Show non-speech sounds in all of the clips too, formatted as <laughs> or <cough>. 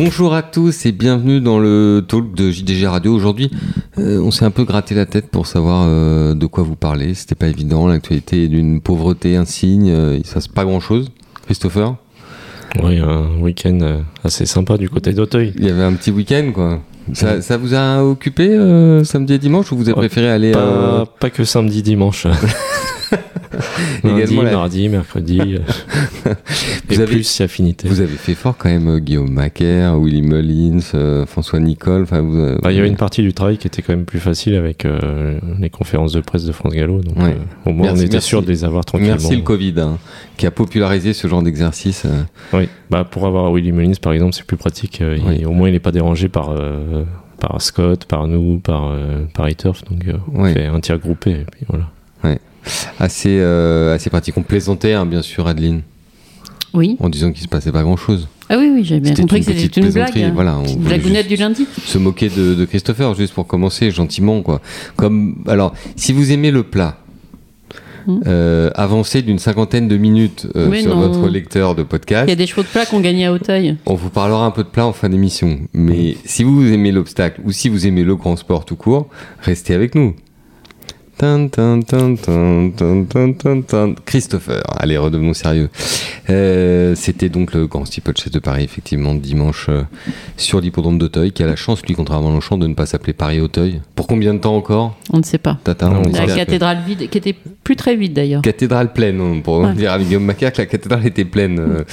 Bonjour à tous et bienvenue dans le talk de JDG Radio. Aujourd'hui, euh, on s'est un peu gratté la tête pour savoir euh, de quoi vous parler. C'était pas évident. L'actualité est d'une pauvreté insigne. Euh, il se passe pas grand chose. Christopher? Oui, un week-end euh, assez sympa du côté d'Auteuil. Il y avait un petit week-end quoi. Ça, ça vous a occupé samedi et dimanche ou vous avez Ouais, préféré aller Pas, pas que samedi, dimanche. <laughs> <laughs> Lundi, Également la- mardi, mercredi. euh, <laughs> Vous et avez- plus si affinité. Vous avez fait fort quand même euh, Guillaume Macaire, Willy Mullins, euh, François Nicole. Enfin, vous, euh, Bah, il y avait une partie du travail qui était quand même plus facile avec euh, les conférences de presse de France Gallo. Donc, Ouais. au moins, Merci, on était merci. sûr de les avoir tranquillement. Merci le Covid hein, qui a popularisé ce genre d'exercice. Oui, bah, pour avoir Willy Mullins, par exemple, c'est plus pratique. Oui. il- au moins, il n'est pas dérangé par, par Scott, par nous, par, euh, par. Donc, euh, on fait un tir groupé. Et puis, voilà. Assez, euh, assez pratique. On plaisantait, hein, bien sûr, Adeline, Oui. en disant qu'il se passait pas grand-chose. Ah oui, oui, j'ai bien compris que c'était une blague. hein. voilà, on blagounette du lundi. Se moquer de, de Christopher, juste pour commencer, gentiment, quoi. Comme, alors, si vous aimez le plat, Hmm. euh, avancez d'une cinquantaine de minutes euh, sur non. votre lecteur de podcast. Il y a des chevaux de plat qu'on gagnait à Auteuil. On vous parlera un peu de plat en fin d'émission. Mais si vous aimez l'obstacle ou si vous aimez le grand sport tout court, restez avec nous. Christopher, allez, redevenons sérieux. Euh, C'était donc le grand steeplechase de Paris, effectivement, dimanche euh, sur l'hippodrome d'Auteuil, qui a la chance, lui, contrairement à Longchamp, de ne pas s'appeler Paris-Auteuil. Pour combien de temps encore? On ne sait pas. Tata, Non, on on La que- cathédrale vide, qui était plus très vide d'ailleurs. Cathédrale pleine, hein, pour Ouais. dire à Guillaume Macaire que la cathédrale était pleine euh,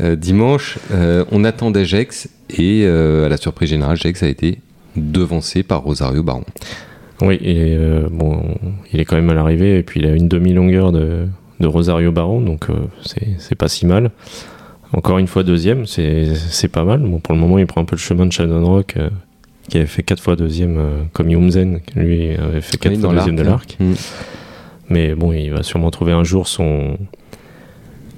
euh, dimanche. Euh, on attendait Gex et euh, à la surprise générale, Gex a été devancé par Rosario Baron. Oui, il est, euh, bon, il est quand même à l'arrivée et puis il a une demi-longueur de, de Rosario Baron, donc euh, c'est pas si mal. Encore une fois deuxième, c'est pas mal. Bon, pour le moment, il prend un peu le chemin de Shannon Rock, euh, qui avait fait quatre fois deuxième, comme Yumzen, qui lui avait fait quatre Oui, fois deuxième de l'arc. Mm. Mais bon, il va sûrement trouver un jour son.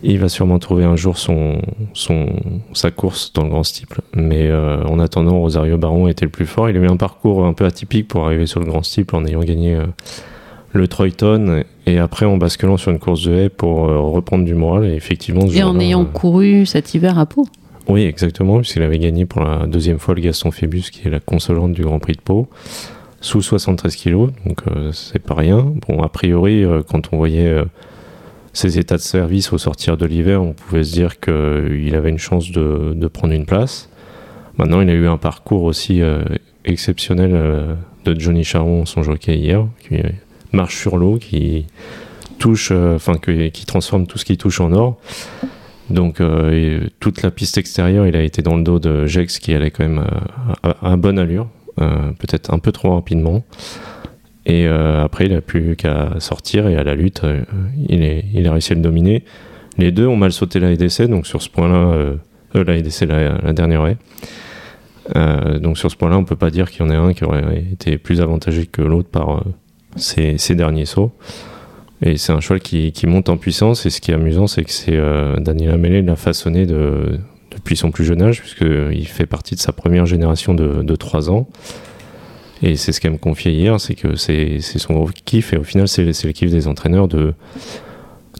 Il va sûrement trouver un jour son, son, sa course dans le grand steeple. Mais euh, en attendant, Rosario Baron était le plus fort. Il a eu un parcours un peu atypique pour arriver sur le grand steeple en ayant gagné euh, le Troyton et après en basculant sur une course de haie pour euh, reprendre du moral. Et effectivement, Et en ayant couru cet hiver à Pau. oui, exactement, puisqu'il avait gagné pour la deuxième fois le Gaston Phébus, qui est la consolante du Grand Prix de Pau, sous 73 kilos, donc euh, c'est pas rien. Bon, a priori, euh, quand on voyait euh, ses états de service au sortir de l'hiver, on pouvait se dire qu'il avait une chance de, prendre une place. Maintenant, il a eu un parcours aussi euh, exceptionnel euh, de Johnny Charon, son jockey hier, qui euh, marche sur l'eau, qui touche, euh, enfin, qui transforme tout ce qui touche en or. Donc euh, toute la piste extérieure, il a été dans le dos de Jex qui allait quand même euh, à, bonne allure, euh, peut-être un peu trop rapidement. Et euh, après, il a plus qu'à sortir et à la lutte, euh, il, est, a réussi à le dominer. Les deux ont mal sauté la EDC, donc sur ce point-là, euh, euh, la EDC, la, dernière. Euh, donc sur ce point-là, on peut pas dire qu'il y en ait un qui aurait été plus avantagé que l'autre par ses, derniers sauts. Et c'est un cheval qui, monte en puissance. Et ce qui est amusant, c'est que c'est Daniel Amélé l'a façonné de, depuis son plus jeune âge, puisqu'il fait partie de sa première génération de, de 3 ans. Et c'est ce qu'elle me confiait hier, c'est que c'est son gros kiff. Et au final, c'est le kiff des entraîneurs de,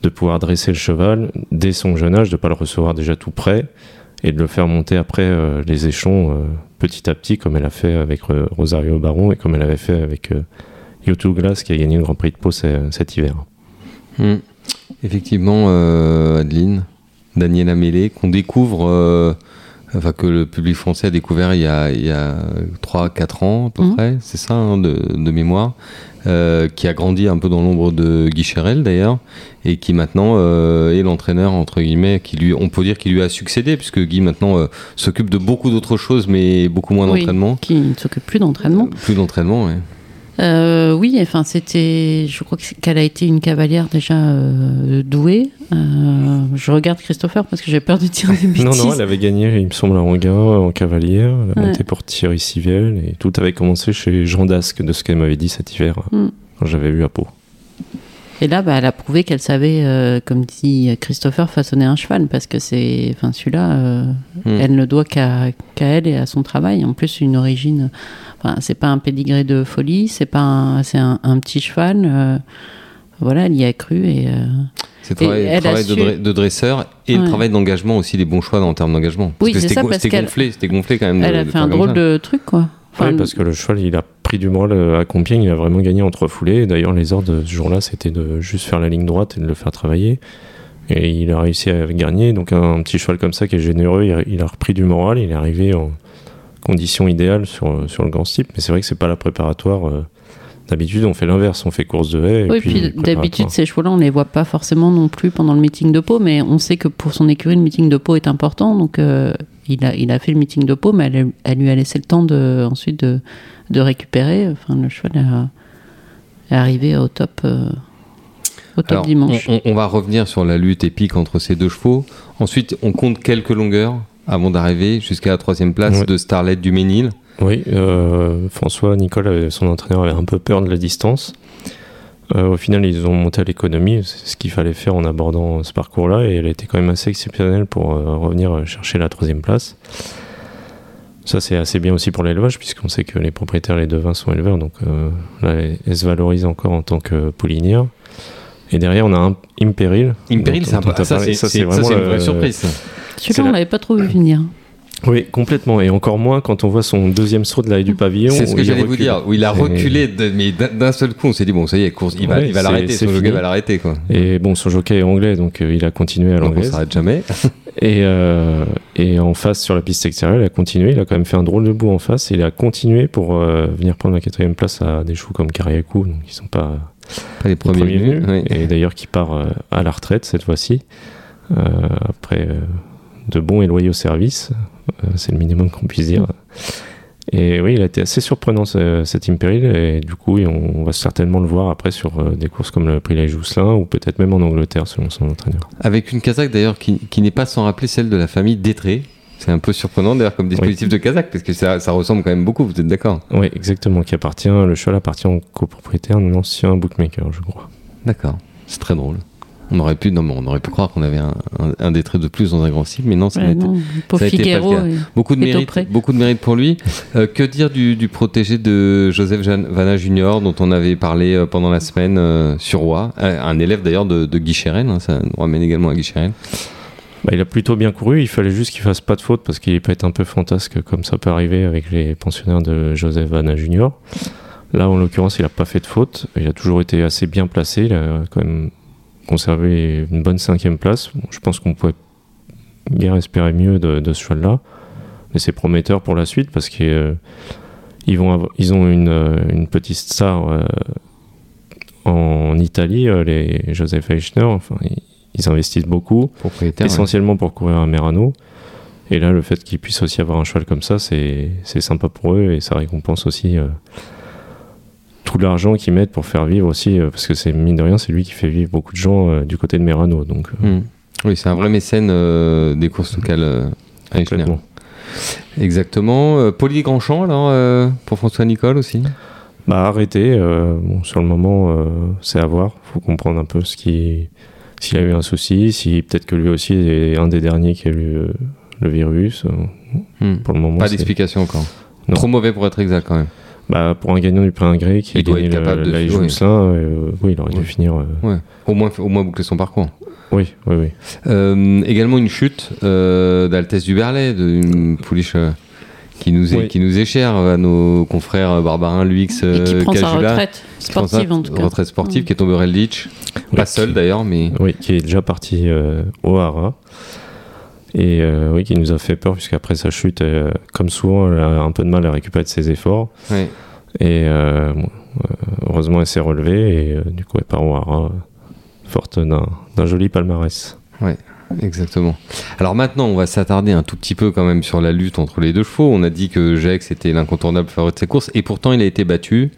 de pouvoir dresser le cheval dès son jeune âge, de ne pas le recevoir déjà tout près et de le faire monter après euh, les échelons euh, petit à petit, comme elle a fait avec euh, Rosario Baron et comme elle avait fait avec Yotu Glass qui a gagné le Grand Prix de Pau ce- cet hiver. Mm. Effectivement, Adeline, Daniel Amélé, qu'on découvre, enfin que le public français a découvert il y a, il y a 3-4 ans à peu Mhm. près, c'est ça, hein, de, de mémoire, euh, qui a grandi un peu dans l'ombre de Guy Cherel d'ailleurs, et qui maintenant euh, est l'entraîneur, entre guillemets, qui lui, on peut dire qu'il lui a succédé, puisque Guy maintenant euh, s'occupe de beaucoup d'autres choses, mais beaucoup moins Oui. d'entraînement. Qui ne s'occupe plus d'entraînement. Plus d'entraînement, ouais. Euh, oui, enfin, c'était. Je crois qu'elle a été une cavalière déjà euh, douée. Euh, je regarde Christopher parce que j'ai peur de dire des bêtises. Non, non, elle avait gagné, il me semble, à Anguin, en cavalière. Elle a Ouais. monté pour Thierry Civel. Et tout avait commencé chez Jean Dasque, de ce qu'elle m'avait dit cet hiver, Mm. quand j'avais vu à Pau. Et là, bah, elle a prouvé qu'elle savait, euh, comme dit Christopher, façonner un cheval parce que c'est. Enfin, celui-là, euh, Mm. elle ne doit qu'à qu'à elle et à son travail. En plus, une origine. Enfin, c'est pas un pédigré de folie, c'est pas un, c'est un, un petit cheval. euh, voilà, elle y a cru et. C'est le travail, a travail de, su- dre- de dresseur et le travail d'engagement aussi, les bons choix en termes d'engagement. Parce Oui, que c'est c'était ça, go- parce c'était qu'elle- gonflé, c'était gonflé quand même. Elle de- a fait un drôle de truc, quoi. Enfin, Oui, parce que le cheval, il a pris du moral euh, à Compiègne, il a vraiment gagné en trois foulées. D'ailleurs, les ordres ce jour-là, c'était de juste faire la ligne droite et de le faire travailler. Et il a réussi à gagner. Donc, un, petit cheval comme ça qui est généreux, il a, repris du moral. Il est arrivé en condition idéale sur, sur le grand type. Mais c'est vrai que c'est pas la préparatoire. euh, D'habitude, on fait l'inverse, on fait course de haie. et Oui, puis, puis d'habitude, ces chevaux-là, on les voit pas forcément non plus pendant le meeting de Pau, mais on sait que pour son écurie, le meeting de Pau est important. Donc, euh, il, a, il a fait le meeting de Pau, mais elle, elle lui a laissé le temps de, ensuite de, de récupérer. Enfin, le cheval est arrivé au top, euh, au top Alors, dimanche. on, va revenir sur la lutte épique entre ces deux chevaux. Ensuite, on compte quelques longueurs avant d'arriver jusqu'à la troisième place Ouais. de Starlet du Ménil. Oui, euh, François, Nicole, son entraîneur, avait un peu peur de la distance. Euh, au final, ils ont monté à l'économie, c'est ce qu'il fallait faire en abordant ce parcours-là, et elle a été quand même assez exceptionnelle pour euh, revenir chercher la troisième place. Ça, c'est assez bien aussi pour l'élevage, puisqu'on sait que les propriétaires, les devins sont éleveurs, donc euh, là, elle se valorise encore en tant que poulinière. Et derrière, on a un Impéril. Imperial, dont- c'est un peu- ça, c'est Ça, c'est- ça, vraiment une vraie surprise. Celui-là, on l'avait pas trop vu venir. Oui, complètement. Et encore moins quand on voit son deuxième saut de la du pavillon. C'est ce que j'allais vous dire, où il a reculé, de- mais d'un seul coup, on s'est dit, bon, ça y est, course, il va, Ouais, il va c'est- l'arrêter, son jockey va l'arrêter, quoi. Et bon, son jockey est anglais, donc euh, il a continué à Donc on s'arrête jamais. <laughs> Et, euh, et en face, sur la piste extérieure, il a continué. Il a quand même fait un drôle de bout en face. Et il a continué pour euh, venir prendre la quatrième place à des chevaux comme Kariakou, donc qui sont pas Pas les les premiers premiers venus. oui. Et d'ailleurs, qui part à la retraite cette fois-ci, après de bons et loyaux services. Euh, C'est le minimum qu'on puisse dire. Et oui, il a été assez surprenant ce- cet Imperial. Et du coup, on, va certainement le voir après sur euh, des courses comme le Prix Jousselin ou peut-être même en Angleterre selon son entraîneur. Avec une casaque d'ailleurs qui, qui n'est pas sans rappeler celle de la famille Détré. C'est un peu surprenant d'ailleurs comme dispositif de casaque, parce que ça, ça ressemble quand même beaucoup, vous êtes d'accord? Oui, exactement. Qui appartient, le cheval appartient au copropriétaire d'un ancien bookmaker, je crois. D'accord, c'est très drôle. On aurait pu, non, mais on aurait pu croire qu'on avait un, un, un Détré de plus dans un grand cible, mais non, ça n'a été- non, pour ça a été pas le Figuero. cas. et- Beaucoup de mérite, beaucoup de mérite pour lui. <laughs> Euh, que dire du, du protégé de Joseph Vanna Junior, dont on avait parlé euh, pendant la semaine euh, sur Roi, Euh, un élève d'ailleurs de, de Guy Chérène, hein, ça nous ramène également à Guy Chérène. Bah, il a plutôt bien couru. Il fallait juste qu'il fasse pas de faute parce qu'il peut être un peu fantasque comme ça peut arriver avec les pensionnaires de Joseph Vanna Junior. Là, en l'occurrence, il a pas fait de faute. Il a toujours été assez bien placé. Il a quand même conservé une bonne cinquième place. Bon, je pense qu'on pouvait bien espérer mieux de, de ce cheval-là. Mais c'est prometteur pour la suite parce qu'ils euh, ils vont avoir- ils ont une, euh, une petite star euh, en Italie, les Joseph Eichner. Enfin, ils, ils investissent beaucoup ouais. essentiellement pour courir un Merano. Et là, le fait qu'ils puissent aussi avoir un cheval comme ça, c'est c'est sympa pour eux et ça récompense aussi euh, tout l'argent qu'ils mettent pour faire vivre aussi, euh, parce que c'est mine de rien, c'est lui qui fait vivre beaucoup de gens euh, du côté de Merano. Donc, euh, Hmm. Oui, c'est un vrai mécène des courses locales à. Exactement. Euh, Paulie Grandchamp, alors, pour François Nicole aussi? Bah, arrêter, euh, bon, sur le moment, euh, c'est à voir. faut comprendre un peu ce qui. S'il a eu un souci, si peut-être que lui aussi est un des derniers qui a eu euh, le virus. Hmm. Pour le moment, Pas d'explication encore. Non. Trop mauvais pour être exact quand même. Bah, pour un gagnant du prix Ingré qui Il a doit gagné être de- la. Jousselin, euh, oui, il aurait Ouais. dû finir. euh, Ouais. Au moins, au moins boucler son parcours. Oui, oui, oui. Euh, également une chute euh, d'Altesse du Berlay, d'une pouliche euh, qui, nous est, Oui. qui nous est chère à nos confrères Barbarin, Luix, Et qui euh, prend sa Cajula. retraite Qui prend sa sportive, en tout cas. Retraite sportive Mm. qui est tombée au Redditch. Oui, Pas seul d'ailleurs, mais Oui, qui est déjà parti euh, au Hara. Et euh, oui, qui nous a fait peur, puisqu'après sa chute, euh, comme souvent, elle a un peu de mal à récupérer de ses efforts. ouais. Et euh, bon, heureusement, elle s'est relevée, et du coup, elle part au Hara, forte d'un joli palmarès. Exactement. Alors maintenant, on va s'attarder un tout petit peu quand même sur la lutte entre les deux chevaux. On a dit que Gex était l'incontournable favori de ces courses, et pourtant il a été battu.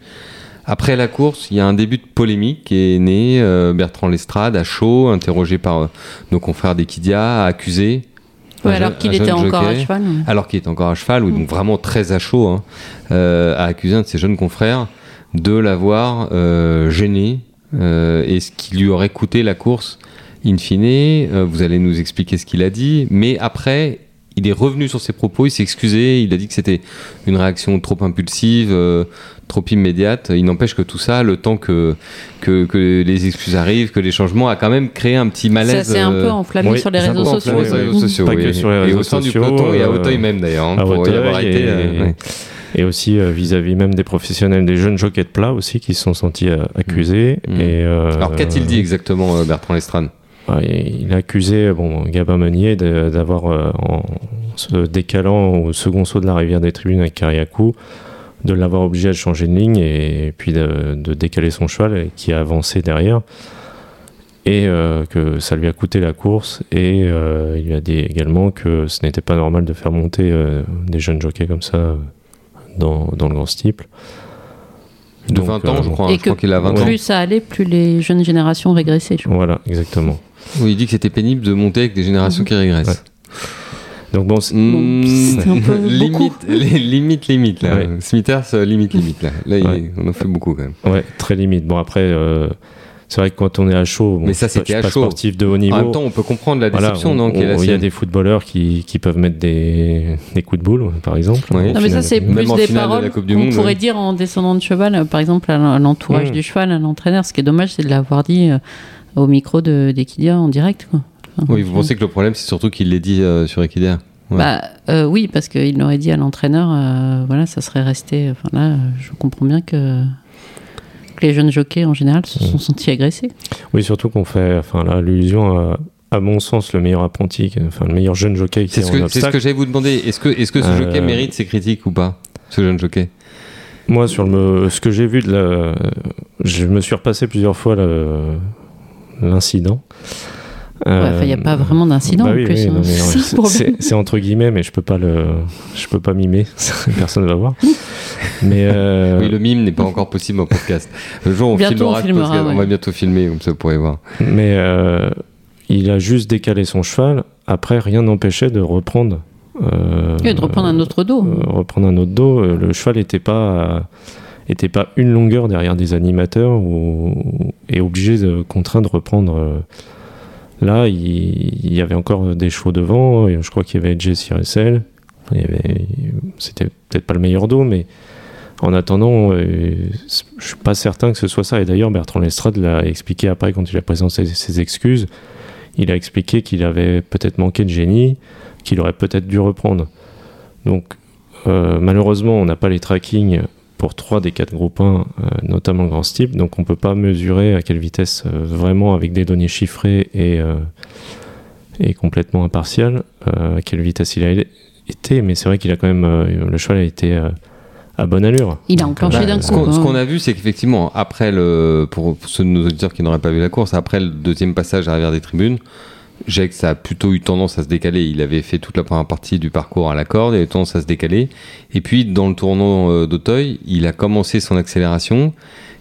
Après la course, il y a un début de polémique qui est né. Bertrand Lestrade, à chaud, interrogé par nos confrères d'Equidia, a accusé. Ouais, alors qu'il était encore à cheval. alors qu'il est encore à cheval, ou Mm. donc vraiment très à chaud, hein, euh, a accusé un de ses jeunes confrères de l'avoir euh, gêné euh, et ce qui lui aurait coûté la course in fine. Euh, vous allez nous expliquer ce qu'il a dit, mais après, il est revenu sur ses propos, il s'est excusé, il a dit que c'était une réaction trop impulsive, euh, trop immédiate. Il n'empêche que tout ça, le temps que, que, que les excuses arrivent, que les changements, a quand même créé un petit malaise. Ça s'est un peu euh, enflammé oui, sur les réseaux sociaux. enflammé sur les réseaux sociaux, Pas oui. que sur les et au sein du sociaux, peloton et à euh, Auteuil même d'ailleurs, hein, pour y Auteuil avoir été. et- euh, ouais. Et aussi euh, vis-à-vis même des professionnels, des jeunes jockeys de plat aussi qui se sont sentis euh, accusés. Mm. Et, euh, Alors qu'a-t-il dit exactement euh, Bertrand Lestrade? Il a accusé Gabin Meunier d'avoir, euh, en se décalant au second saut de la rivière des tribunes avec Kariakou, de l'avoir obligé à changer de ligne et, puis de, décaler son cheval qui a avancé derrière. Et euh, que ça lui a coûté la course. Et euh, il a dit également que ce n'était pas normal de faire monter des jeunes jockeys comme ça dans, dans le grand steeple. De Donc, 20 ans, euh, je crois. Et je crois que qu'il a 20 ans. plus ça allait, plus les jeunes générations régressaient. je crois. Voilà, exactement. Oui, il dit que c'était pénible de monter avec des générations qui régressent. Donc bon, c'est- Mmh, c'est un peu limite, li- limite, limite, là. Ouais. Smithers, euh, limite, limite, là. Là, il- Ouais. on en fait beaucoup, quand même. Ouais, très limite. Bon, après, euh, c'est vrai que quand on est à chaud, bon, Mais ça, c'était à pas chaud. sportif de haut niveau. En même temps, on peut comprendre la Voilà, déception, on- non, il y a des footballeurs qui, qui peuvent mettre des, des coups de boule, par exemple. Oui. Non, mais ça, c'est plus des paroles qu'on pourrait ouais. dire en descendant de cheval, par exemple, à l'entourage Mm. du cheval, à l'entraîneur. Ce qui est dommage, c'est de l'avoir dit euh, au micro de- d'Equidia en direct. Quoi. Enfin, Oui, vous pensez que le problème, c'est surtout qu'il l'ait dit euh, sur Equidaire Ouais. Bah, euh, oui, parce qu'il l'aurait dit à l'entraîneur, euh, voilà, ça serait resté. Enfin là, je comprends bien que, que les jeunes jockeys en général se sont sentis agressés. Oui, surtout qu'on fait, enfin, là, l'illusion à, à mon sens, le meilleur apprenti, enfin, le meilleur jeune jockey qui C'est est ce que, c'est ce que j'allais vous demander. Est-ce que, est-ce que ce Euh, jockey mérite ses critiques ou pas Ce jeune jockey? Moi, sur le, ce que j'ai vu de la, je me suis repassé plusieurs fois l'incident. Ouais, enfin, il n'y a pas vraiment d'incident bah en plus. oui, hein. <laughs> C'est euh, entre guillemets, mais je peux pas le, je peux pas mimer, <laughs> personne va voir. Mais euh, Oui, le mime n'est pas encore possible en podcast. Le jour où on Bientôt, filmera on ce filmera, podcast, on ouais. va bientôt filmer, comme ça vous pourrez voir. mais euh, il a juste décalé son cheval. Après, rien n'empêchait de reprendre. euh, Oui, de reprendre un autre dos. euh, reprendre un autre dos. Euh, Le cheval n'était pas, était pas une longueur derrière des animateurs ou, et obligé de contraint de reprendre. Là, il, y avait encore des chevaux devant. Je crois qu'il y avait Jesse Russell. C'était peut-être pas le meilleur dos, mais en attendant, euh, je suis pas certain que ce soit ça. Et d'ailleurs, Bertrand Lestrade l'a expliqué après quand il a présenté ses excuses. Il a expliqué qu'il avait peut-être manqué de génie, qu'il aurait peut-être dû reprendre. Donc, euh, malheureusement, on n'a pas les trackings pour trois des quatre groupes 1, euh, notamment le grand steep, donc on peut pas mesurer à quelle vitesse, euh, vraiment avec des données chiffrées et, euh, et complètement impartiales, euh, à quelle vitesse il a été. Mais c'est vrai qu'il a quand même, euh, le cheval a été euh, à bonne allure. Il a enclenché d'un ce coup. qu'on, ce hein. qu'on a vu, c'est qu'effectivement, après le, pour ceux de nos auditeurs qui n'auraient pas vu la course, après le deuxième passage à l'arrière des tribunes, Jex a plutôt eu tendance à se décaler. Il avait fait toute la première partie du parcours à la corde, il avait tendance à se décaler. Et puis, dans le tournant euh, d'Auteuil, il a commencé son accélération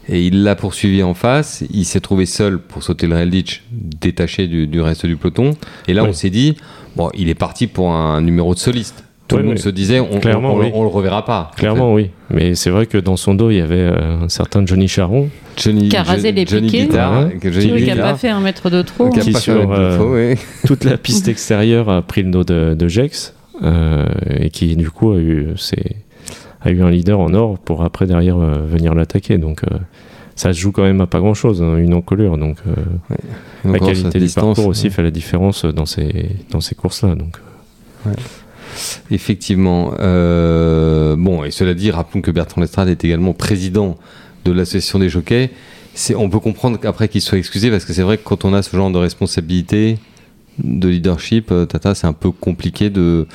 et il l'a poursuivi en face. Il s'est trouvé seul pour sauter le rail ditch, détaché du, du reste du peloton. Et là, Oui. on s'est dit, bon, il est parti pour un numéro de soliste. Tout Oui, le monde oui. se disait, on, Clairement, on, on- oui. on le reverra pas. en Clairement, oui. Mais c'est vrai que dans son dos, il y avait euh, un certain Johnny Charon, Johnny, Qui a rasé les Johnny piquets. Guitar, Ouais. que Johnny Qui n'a pas fait un mètre de trop. qui sur, euh, faux, ouais. <laughs> toute la piste extérieure a pris le dos de, de Jex euh, et qui du coup a eu, a eu un leader en or pour après derrière euh, venir l'attaquer. Donc euh, ça se joue quand même à pas grand chose, une encolure. Donc euh, la qualité du distance, parcours aussi ouais. fait la différence dans ces, dans ces courses-là. Donc Effectivement. euh, bon, et cela dit, rappelons que Bertrand Lestrade est également président de l'association des jockeys. On peut comprendre qu'après qu'il soit excusé, parce que c'est vrai que quand on a ce genre de responsabilité, de leadership, euh, Tata, c'est un peu compliqué de,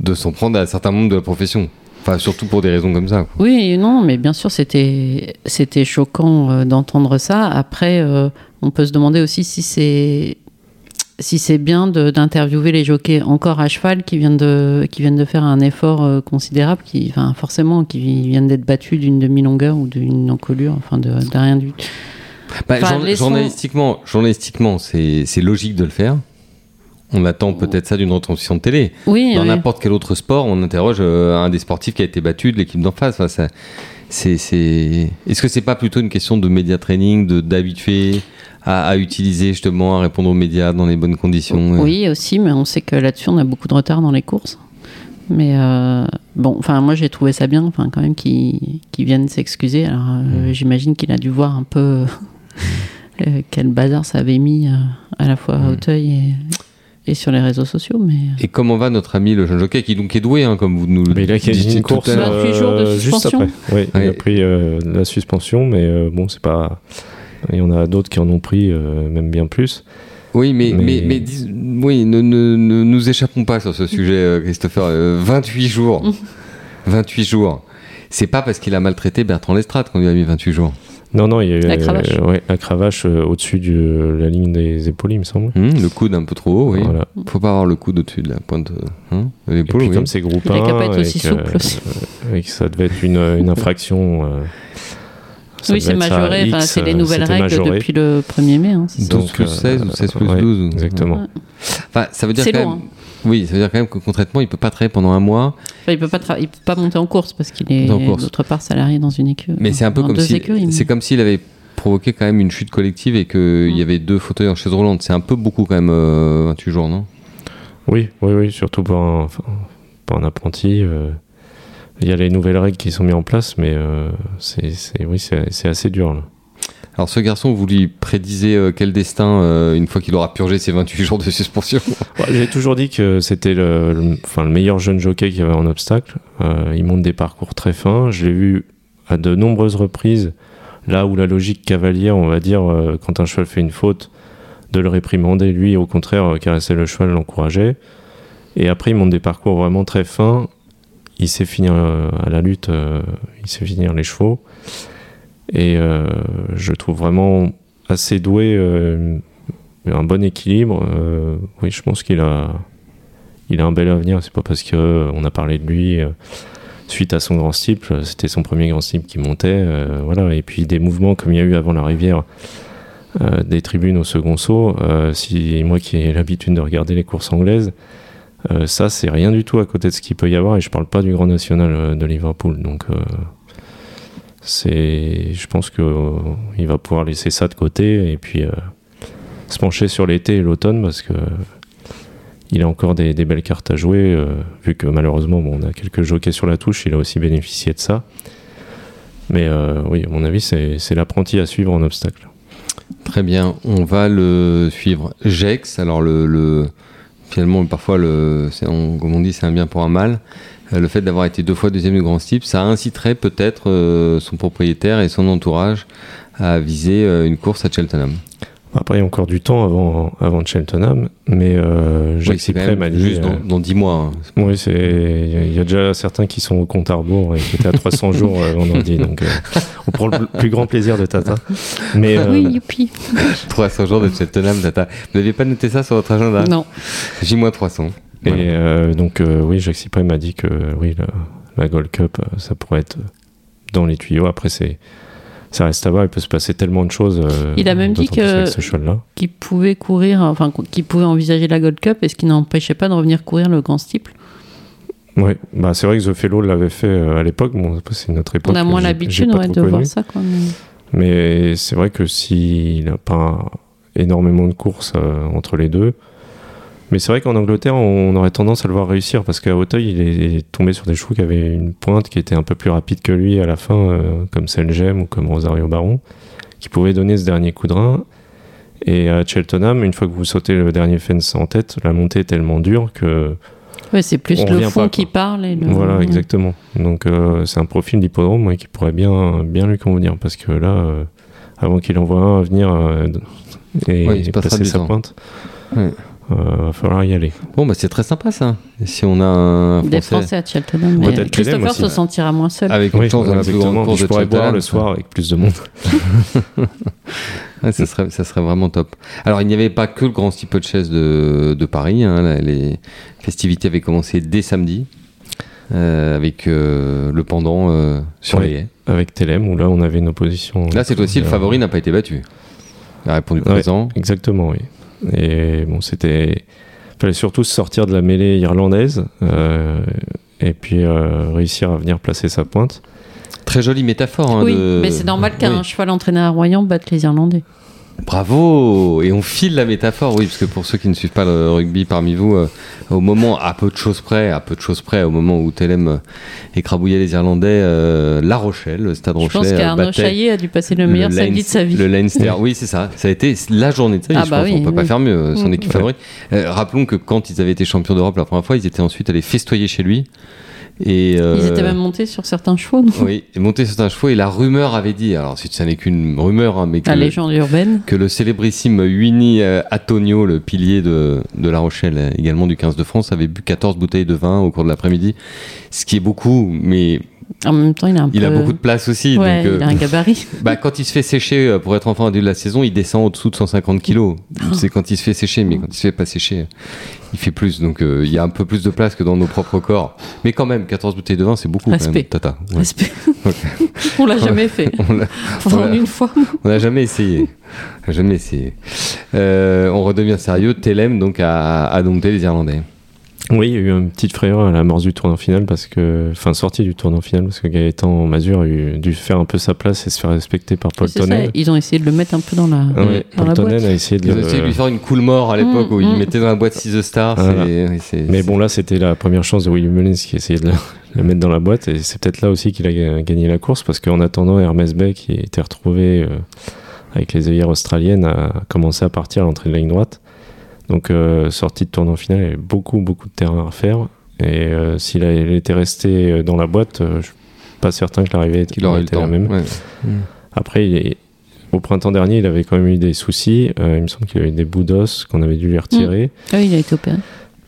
de s'en prendre à certains membres de la profession. Enfin, surtout pour des raisons comme ça. Oui, non, mais bien sûr, c'était choquant euh, d'entendre ça. Après, on peut se demander aussi si c'est si c'est bien d'interviewer les jockeys encore à cheval qui viennent de qui viennent de faire un effort euh, considérable, qui enfin forcément qui viennent d'être battus d'une demi-longueur ou d'une encolure, enfin de, de rien du. Bah, Enfin, journa- laissons- Journalistiquement, journalistiquement c'est, logique de le faire. On attend peut-être ça d'une retransmission de télé. Oui, Dans oui. n'importe quel autre sport, on interroge euh, un des sportifs qui a été battu de l'équipe d'en face. Enfin, ça- c'est, c'est... Est-ce que c'est pas plutôt une question de média training, de, d'habituer à, à utiliser justement, à répondre aux médias dans les bonnes conditions Oui, aussi, mais on sait que là-dessus, on a beaucoup de retard dans les courses. Mais euh, bon, enfin, moi j'ai trouvé ça bien, enfin, quand même, qu'ils qu'ils viennent s'excuser. Alors, euh, j'imagine qu'il a dû voir un peu <laughs> euh, quel bazar ça avait mis euh, à la fois à Mm. Auteuil et, et sur les réseaux sociaux. Mais Et comment va notre ami le jeune jockey qui donc est doué, hein, comme vous nous le Mais il a une tout à course l'heure. 28 jours de euh, juste suspension. après. Oui, il a pris euh, la suspension, mais euh, bon, c'est pas. Il y en a d'autres qui en ont pris, euh, même bien plus. Oui, mais, mais... Mais- mais, dis- oui, ne, ne, ne nous échappons pas sur ce sujet, euh, Christopher. Euh, 28 jours. <laughs> 28 jours. C'est pas parce qu'il a maltraité Bertrand Lestrade qu'on lui a mis 28 jours. Non, non, il y a eu La cravache. euh, ouais, la cravache euh, au-dessus de la ligne des épaules, il me semble. Hum, le coude un peu trop haut, oui. Voilà. Faut pas avoir le coude au-dessus de la pointe euh, hein, de Et l'épaule. puis oui. comme c'est groupe Il a 1, qu'à pas être et aussi que, souple aussi. euh, et que ça devait être une, une infraction. Euh, ça oui, c'est majoré. Enfin, X, c'est les euh, nouvelles règles majoré. depuis le 1er mai. hein, c'est ça. 12 Donc, plus 16 ou 16 plus ouais, 12. Exactement. Ouais. Enfin, ça veut dire C'est quand long, même. Oui, ça veut dire quand même que concrètement, il peut pas travailler pendant un mois. Enfin, il peut pas il peut pas monter en course parce qu'il est d'autre part salarié dans une écurie. Mais c'est un peu comme si c'est comme s'il avait provoqué quand même une chute collective et qu'il y avait deux fauteuils en chaise roulante. C'est un peu beaucoup quand même, euh, 28 jours, non? Oui, oui, oui, surtout pour un, enfin, pour un apprenti. euh, Il y a les nouvelles règles qui sont mises en place, mais euh, c'est, oui, c'est, assez dur. Là. Alors ce garçon, vous lui prédisez euh, quel destin euh, une fois qu'il aura purgé ses 28 jours de suspension? <laughs> Ouais, J'ai toujours dit que c'était le, le- enfin, le meilleur jeune jockey qu'il y avait en obstacle. Il monte des parcours très fins. Je l'ai vu à de nombreuses reprises, là où la logique cavalière, on va dire, quand un cheval fait une faute, de le réprimander. Lui, au contraire, caresser le cheval, l'encourageait. Et après, il monte des parcours vraiment très fins. Il sait finir euh, à la lutte, euh, il sait finir les chevaux. Et euh, je trouve vraiment assez doué, un bon équilibre. Oui, je pense qu'il a, il a un bel avenir. C'est pas parce que on a parlé de lui suite à son grand steeple, c'était son premier grand steeple qui montait, voilà. Et puis des mouvements comme il y a eu avant la rivière, des tribunes au second saut. si moi qui ai l'habitude de regarder les courses anglaises, euh, ça c'est rien du tout à côté de ce qu'il peut y avoir. Et je parle pas du Grand National euh, de Liverpool, donc. euh, c'est, je pense que euh, il va pouvoir laisser ça de côté et puis se pencher sur l'été et l'automne parce que il a encore des, belles cartes à jouer vu que malheureusement bon, on a quelques jockeys sur la touche il a aussi bénéficié de ça mais oui à mon avis c'est, l'apprenti à suivre en obstacle Très bien, on va le suivre. Jex, alors le- parfois comme on dit c'est un bien pour un mal. Euh, Le fait d'avoir été deux fois deuxième du Grand Steeple, ça inciterait peut-être euh, son propriétaire et son entourage à viser euh, une course à Cheltenham. Après il y a encore du temps avant, avant Cheltenham mais euh, Jacques Oui, juste euh, dans, dans 10 mois. hein. oui c'est il y a déjà certains qui sont au compte à rebours et qui étaient à <laughs> 300 jours euh, vendredi donc euh, on prend le plus grand plaisir de Tata mais euh, Oui, youpi. <laughs> 300 jours de Cheltenham, Tata. Vous n'aviez pas noté ça sur votre agenda? Non. J-300. Et Voilà. euh, donc, euh, oui, Jacques Cyprès m'a dit que oui, la, la Gold Cup, euh, ça pourrait être dans les tuyaux. Après, c'est, ça reste à voir. Il peut se passer tellement de choses. euh, Il a même dit que- avec ce cheval-là. Qui pouvait courir, enfin, qui pouvait envisager la Gold Cup et ce qui n'empêchait pas de revenir courir le Grand Steeple. Oui, bah, c'est vrai que The Fellow l'avait fait euh, à l'époque. Bon, c'est notre époque. On a moins l'habitude ouais, de connu. voir ça. Quoi, mais- Mais c'est vrai que s'il n'a pas énormément de courses euh, entre les deux. Mais c'est vrai qu'en Angleterre, on aurait tendance à le voir réussir parce qu'à Hauteuil, il est tombé sur des chevaux qui avaient une pointe qui était un peu plus rapide que lui à la fin, euh, comme Selgem ou comme Rosario Baron, qui pouvait donner ce dernier coup de rein. Et à Cheltenham, une fois que vous sautez le dernier fence en tête, la montée est tellement dure que. Ouais, c'est plus On le fond pas, qui parle. Et le... Voilà, exactement. Donc euh, c'est un profil d'hippodrome ouais, qui pourrait bien, bien lui convenir parce que là, euh, avant qu'il envoie un à venir euh, et, Ouais, il se passera passer sa temps. pointe, Ouais. Euh, va falloir y aller. Bon, bah c'est très sympa ça. Si on a un Des Français, Français à Cheltenham. mais Christopher aussi. se sentira moins seul. avec Oui, plus exactement. grande course Je de pourrais boire le soir avec plus de monde. <laughs> Ouais, ça, serait, ça serait vraiment top. Alors, il n'y avait pas que le grand steeplechase de, de Paris. hein. Là, les festivités avaient commencé dès samedi, euh, avec euh, le pendant euh, sur Ouais. les haies. Avec Telem, où là on avait une opposition. Là, cette fois-ci, le favori n'a pas été battu. Il a répondu Ouais. présent. Exactement, oui. Et bon, c'était. fallait surtout se sortir de la mêlée irlandaise euh, et puis euh, réussir à venir placer sa pointe. Très jolie métaphore. hein, oui, de- mais c'est normal qu'un Oui. cheval entraîné à Royan batte les Irlandais. Bravo Et on file la métaphore, oui, parce que pour ceux qui ne suivent pas le rugby parmi vous, euh, au moment, à peu de choses près, à peu de choses près, au moment où Telem euh, écrabouillait les Irlandais, euh, La Rochelle, le Stade Je pense qu'Arnaud Chaillet a dû passer le meilleur samedi de sa vie. Le Leinster, oui, c'est ça. Ça a été la journée de sa vie, Ah je bah pense. oui, on peut pas faire mieux, son Mm. équipe favorite. Euh, rappelons que quand ils avaient été champions d'Europe la première fois, ils étaient ensuite allés festoyer chez lui. Et, euh, Ils étaient même montés sur certains chevaux, non Oui, montés sur un chevaux, et la rumeur avait dit, alors si ça n'est qu'une rumeur, hein, mais que La légende urbaine. que le célébrissime Winnie euh, Antonio, le pilier de, de La Rochelle, également du 15 de France, avait bu 14 bouteilles de vin au cours de l'après-midi, ce qui est beaucoup, mais En même temps, il a un il peu... a beaucoup de place aussi. Ouais, donc, euh, il a un gabarit. <laughs> bah, quand il se fait sécher euh, pour être enfant début de la saison, il descend au-dessous de 150 kilos. C'est quand il se fait sécher, mais quand il se fait pas sécher, il fait plus. Donc euh, il y a un peu plus de place que dans nos propres corps. Mais quand même, 14 bouteilles de vin, c'est beaucoup quand Respect. même, Tata. Ouais. Respect. <laughs> <laughs> On l'a jamais fait. On l'a- Enfin, une fois. On n'a jamais essayé. Jamais essayé. Euh, on redevient sérieux. Telem donc a, a dompté les Irlandais. Oui, il y a eu une petite frayeur à la mort du tournant final parce que, enfin, sortie du tournant final parce que Gaëtan Mazur a eu, dû faire un peu sa place et se faire respecter par Paul ça, Tonnel. ils ont essayé de le mettre un peu dans la, Ah ouais, dans Paul la boîte. a essayé de Ils ont essayé de lui faire une cool mort à l'époque Mm, où il mm. mettait dans la boîte 6 the Star. Voilà. c'est- Mais bon, là, c'était la première chance de William Mullins qui essayait de le, <laughs> le mettre dans la boîte. Et c'est peut-être là aussi qu'il a ga- gagné la course parce qu'en attendant, Hermès Bay, qui était retrouvé euh, avec les œillères australiennes, a commencé à partir à l'entrée de la ligne droite. Donc, euh, sortie de tournant final, il y avait beaucoup, beaucoup de terrain à faire. Et euh, s'il était resté euh, dans la boîte, euh, je suis pas certain que l'arrivée qu'il aurait temps. la même. Ouais. Après, il est- au printemps dernier, il avait quand même eu des soucis. Euh, il me semble qu'il avait des bouts d'os qu'on avait dû lui retirer. Ah oui, il a été opéré.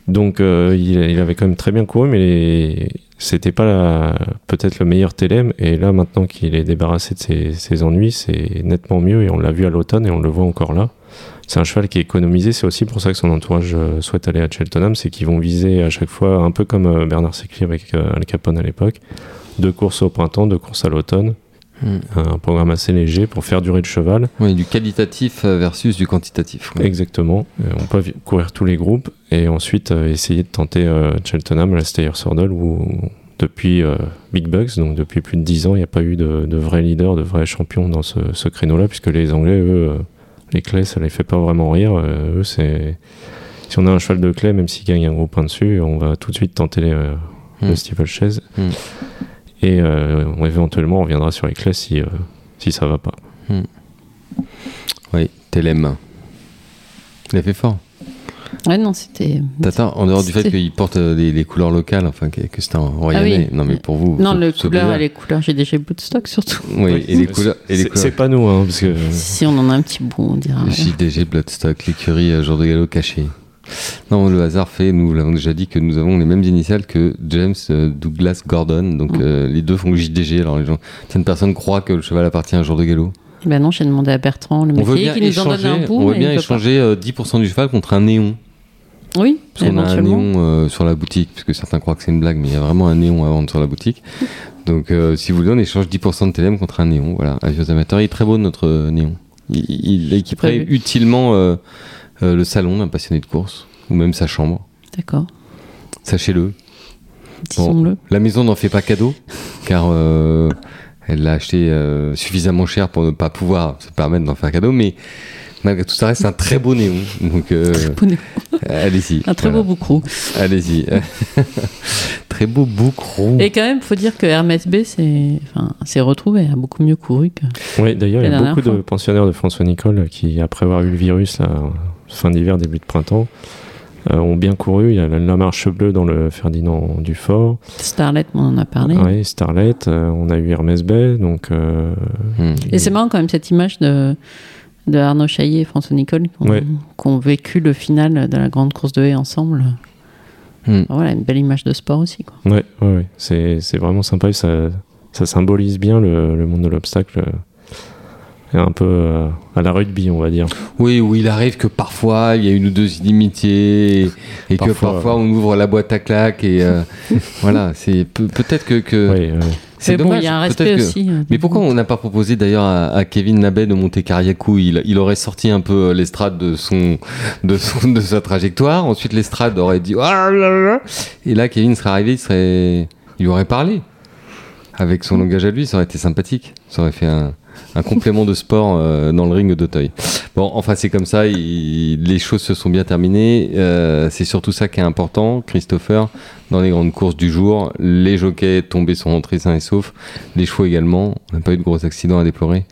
Donc euh, il, il avait quand même très bien couru, mais les- c'était pas la- peut-être le meilleur Télém. Et là, maintenant qu'il est débarrassé de ses, ses ennuis, c'est nettement mieux. Et on l'a vu à l'automne et on le voit encore là. C'est un cheval qui est économisé. C'est aussi pour ça que son entourage euh, souhaite aller à Cheltenham. C'est qu'ils vont viser à chaque fois, un peu comme euh, Bernard Secli avec euh, Al Capone à l'époque, deux courses au printemps, deux courses à l'automne. Mm. Un programme assez léger pour faire durer le cheval. Oui, du qualitatif versus du quantitatif. quoi. Exactement. On peut courir tous les groupes et ensuite essayer de tenter Cheltenham, la Steyr Sordal, où depuis Big Bucks, donc depuis plus de 10 ans, il n'y a pas eu de, de vrai leader, de vrai champion dans ce, ce créneau-là, puisque les Anglais, eux, les clés, ça les fait pas vraiment rire. Euh, eux, c'est. Si on a un cheval de clé, même s'il gagne un gros point dessus, on va tout de suite tenter les, euh, le Mm. steeplechase. Mm. Et euh, on- éventuellement, on reviendra sur les clés si, si ça va pas. Oui, Telem. Il a fait fort. Ouais, non, c'était. Tata, en dehors du fait qu'il porte euh, les, les couleurs locales, enfin que, que c'est un royalais. Ah oui. Non, mais pour vous. Non, le couleur, les couleurs GDG Bloodstock surtout. Oui, et les couleurs. Et les C'est couleurs. c'est pas nous, hein, parce que. Si on en a un petit bout, on dira. JDG Bloodstock, l'écurie euh, jour de galop caché. Non, le hasard fait, nous l'avons déjà dit, que nous avons les mêmes initiales que James euh, Douglas Gordon. Donc Mm. euh, les deux font JDG. Alors les gens, certaines personnes croient que le cheval appartient à un jour de galop. Ben non, j'ai demandé à Bertrand, le métier, qui nous en donne échanger, un bout. on veut bien échanger euh, 10% du cheval contre un néon. Oui, Parce qu'on a un néon euh, sur la boutique, puisque certains croient que c'est une blague, mais il y a vraiment un néon à vendre sur la boutique. Donc, euh, si vous voulez, on échange 10% de TLM contre un néon. Voilà, avis aux amateurs. Il est très beau, notre euh, néon. Il, il équiperait utilement euh, euh, le salon d'un passionné de course, ou même sa chambre. D'accord. Sachez-le. Disons-le. La maison n'en fait pas cadeau, car euh, elle l'a acheté euh, suffisamment cher pour ne pas pouvoir se permettre d'en faire cadeau, mais malgré tout, ça reste un très beau néon. Donc, euh, Beau néon. allez-y. Un très Voilà. beau boucrou. Allez-y. <laughs> très beau boucrou. Et quand même, faut dire que Hermès B s'est enfin, retrouvé, a beaucoup mieux couru que. Oui, d'ailleurs, il y a beaucoup de pensionnaires de François Nicole qui, après avoir eu le virus, là, fin d'hiver, début de printemps, ont bien couru. Il y a la, la marche bleue dans le Ferdinand Dufort. Starlet, on en a parlé. Oui, Starlet. euh, on a eu Hermès Bay. Donc, euh, Hmm. Et c'est marrant quand même cette image de, de Arnaud Chaillet et François Nicole qui ont, Ouais. qui ont vécu le final de la grande course de haie ensemble. Hmm. Voilà, une belle image de sport aussi. Quoi. ouais, ouais, c'est vraiment sympa et ça, ça symbolise bien le, le monde de l'obstacle. Un peu euh, à la rugby, on va dire. Oui, où il arrive que parfois il y a une ou deux inimitiés et, et que Parfois, on ouvre la boîte à claques et euh, <laughs> voilà, c'est peut- peut-être que, c'est Mais bon, dommage. il y a un respect que- aussi. euh, Mais pourquoi on n'a pas proposé d'ailleurs à, à Kevin Nabet de monter Kariakou? Il, il aurait sorti un peu euh, l'estrade de son, de son de sa trajectoire. Ensuite l'estrade aurait dit ah et là Kevin serait arrivé, il serait, il aurait parlé. Avec son langage à lui, ça aurait été sympathique. Ça aurait fait un, un complément de sport euh, dans le ring d'Auteuil. Bon, enfin, c'est comme ça. il- les choses se sont bien terminées. Euh, c'est surtout ça qui est important, Christopher. Dans les grandes courses du jour, les jockeys tombés sont rentrés sains et saufs. Les chevaux également. On n'a pas eu de gros accidents à déplorer.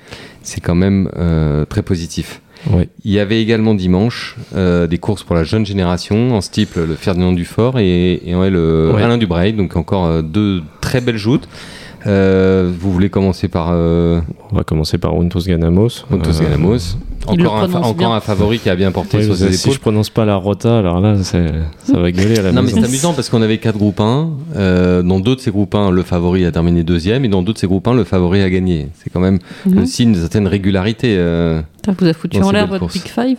C'est quand même euh, très positif. Ouais. Il y avait également dimanche euh, des courses pour la jeune génération, en steeple le Ferdinand Dufort et, et ouais, le Ouais. Alain Dubrail, donc encore euh, deux très belles joutes. Euh, vous voulez commencer par euh, On va commencer par Untos Ganamos. Montos Euh, Ganamos encore, un, encore favori qui a bien porté oui, sur ses si je prononce pas la rota, alors là, ça va gueuler à la Non mais c'est amusant parce qu'on avait quatre groupes 1. euh, dans deux de ces groupes 1, le favori a terminé deuxième et dans deux de ces groupes 1, le favori a gagné. C'est quand même le Mhm. signe d'une certaine régularité. euh. Vous a foutu en l'air votre. Big Five